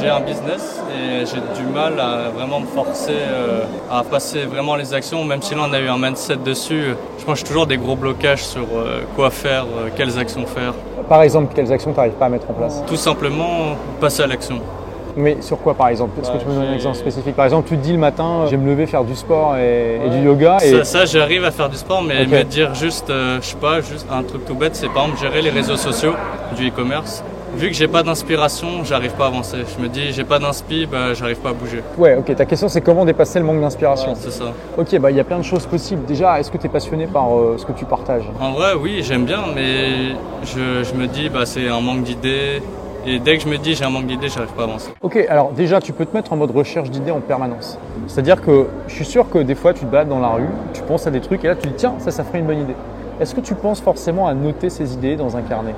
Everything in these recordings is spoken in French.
J'ai un business et j'ai du mal à vraiment me forcer euh, à passer vraiment les actions, même si là on a eu un mindset dessus. Je pense toujours des gros blocages sur euh, quoi faire, euh, quelles actions faire. Par exemple, quelles actions tu n'arrives pas à mettre en place? Tout simplement passer à l'action. Mais sur quoi par exemple? Est-ce que Bah, tu me donner un j'ai- exemple spécifique? Par exemple, tu te dis le matin, je vais me lever faire du sport et, et du yoga. Et... Ça, ça, j'arrive à faire du sport, mais Ok. me dire juste, euh, je sais pas, juste un truc tout bête, c'est par exemple gérer les réseaux sociaux du e-commerce. Vu que j'ai pas d'inspiration, j'arrive pas à avancer. Je me dis, j'ai pas d'inspi, bah, j'arrive pas à bouger. Ouais, ok. Ta question, c'est comment dépasser le manque d'inspiration C'est ça. Ok, bah il y a plein de choses possibles. Déjà, est-ce que tu es passionné par euh, ce que tu partages? En vrai, oui, j'aime bien, mais je, je me dis, bah, c'est un manque d'idées. Et dès que je me dis j'ai un manque d'idées, j'arrive pas à avancer. Ok, alors déjà, tu peux te mettre en mode recherche d'idées en permanence. C'est-à-dire que je suis sûr que des fois, tu te balades dans la rue, tu penses à des trucs et là, tu te dis, tiens, ça, ça ferait une bonne idée. Est-ce que tu penses forcément à noter ces idées dans un carnet?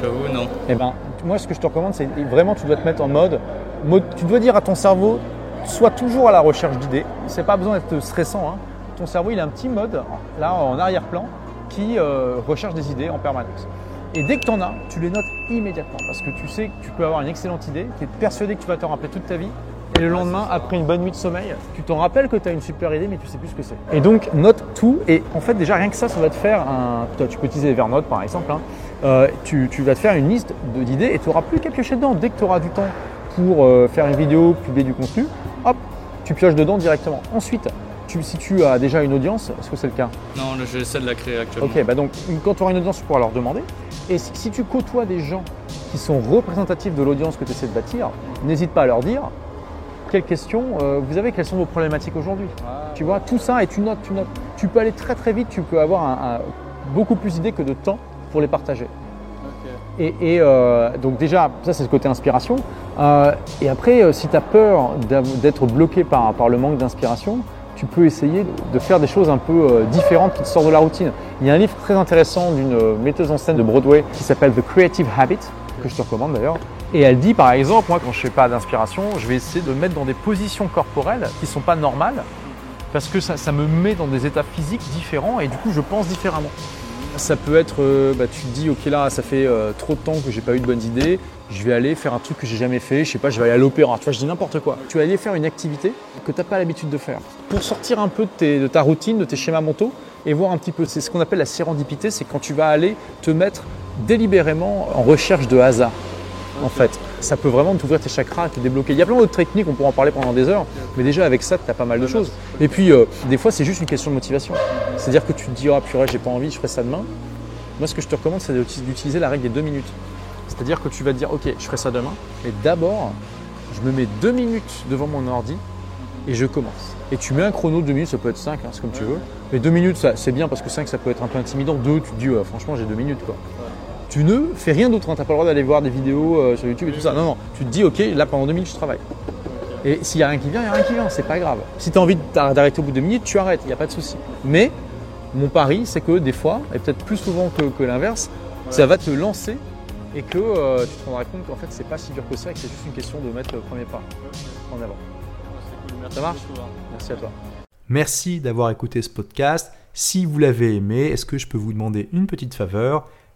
J'avoue, non. Eh ben, moi, ce que je te recommande, c'est vraiment, tu dois te mettre en mode, mode- tu dois dire à ton cerveau, sois toujours à la recherche d'idées. C'est pas besoin d'être stressant. hein. Ton cerveau, il a un petit mode, là, en arrière-plan, qui euh, recherche des idées en permanence. Et dès que tu en as, tu les notes immédiatement parce que tu sais que tu peux avoir une excellente idée, tu es persuadé que tu vas t'en rappeler toute ta vie. Et le lendemain, après une bonne nuit de sommeil, tu t'en rappelles que tu as une super idée, mais tu sais plus ce que c'est. Et donc, note tout. Et en fait, déjà, rien que ça, ça va te faire un. Tu peux utiliser Evernote par exemple. hein. Euh, tu, tu vas te faire une liste d'idées et tu n'auras plus qu'à piocher dedans. Dès que tu auras du temps pour euh, faire une vidéo, publier du contenu, hop, tu pioches dedans directement. Ensuite, tu- si tu as déjà une audience, est-ce que c'est le cas? Non, j'essaie de la créer actuellement. Ok, bah donc quand tu auras une audience, tu pourras leur demander. Et si, si tu côtoies des gens qui sont représentatifs de l'audience que tu essaies de bâtir, n'hésite pas à leur dire quelles questions euh, vous avez, quelles sont vos problématiques aujourd'hui? Tu vois, tout ça et tu notes, tu notes. Tu peux aller très très vite, tu peux avoir un- un- beaucoup plus d'idées que de temps pour les partager. Et, et, euh, donc déjà, ça c'est le côté inspiration. Euh, et après, euh, si tu as peur d'être bloqué par, par le manque d'inspiration, tu peux essayer de- faire des choses un peu différentes qui te sortent de la routine. Il y a un livre très intéressant d'une metteuse en scène de Broadway qui s'appelle The Creative Habit, que je te recommande d'ailleurs. Et elle dit par exemple, moi quand je ne fais pas d'inspiration, je vais essayer de me mettre dans des positions corporelles qui ne sont pas normales parce que ça, ça me met dans des états physiques différents et du coup je pense différemment. Ça peut être, euh, bah, tu te dis, ok là, ça fait euh, trop de temps que j'ai pas eu de bonnes idées, je vais aller faire un truc que j'ai jamais fait, je sais pas, je vais aller à l'opéra, tu vois, je dis n'importe quoi. Tu vas aller faire une activité que tu n'as pas l'habitude de faire pour sortir un peu de, tes- de ta routine, de tes schémas mentaux et voir un petit peu. C'est ce qu'on appelle la sérendipité, c'est quand tu vas aller te mettre délibérément en recherche de hasard. En fait, ça peut vraiment t'ouvrir tes chakras, te débloquer. Il y a plein d'autres techniques, on pourra en parler pendant des heures, mais déjà avec ça, tu as pas mal de choses. Et puis, euh, des fois, c'est juste une question de motivation. C'est-à-dire que tu te dis, ah purée, j'ai pas envie, je ferai ça demain. Moi, ce que je te recommande, c'est d'uti- d'utiliser la règle des deux minutes. C'est-à-dire que tu vas te dire, ok, je ferai ça demain, mais d'abord, je me mets deux minutes devant mon ordi et je commence. Et tu mets un chrono de deux minutes, ça peut être cinq, hein, c'est comme tu veux. Mais deux minutes, c'est bien parce que cinq, ça peut être un peu intimidant. Deux, tu te dis, franchement, j'ai deux minutes. quoi. Tu ne fais rien d'autre, hein, tu n'as pas le droit d'aller voir des vidéos euh, sur YouTube et tout ça. Non, non, tu te dis, ok, là, pendant deux minutes, je travaille. Et s'il n'y a rien qui vient, il n'y a rien qui vient, c'est pas grave. Si tu as envie d'arrêter au bout de deux minutes, tu arrêtes, il n'y a pas de souci. Mais mon pari, c'est que des fois, et peut-être plus souvent que, que l'inverse, ça va te lancer et que euh, tu te rendras compte qu'en fait, c'est pas si dur que ça et que c'est juste une question de mettre le premier pas en avant. Ça marche? Merci à toi. Merci d'avoir écouté ce podcast. Si vous l'avez aimé, est-ce que je peux vous demander une petite faveur?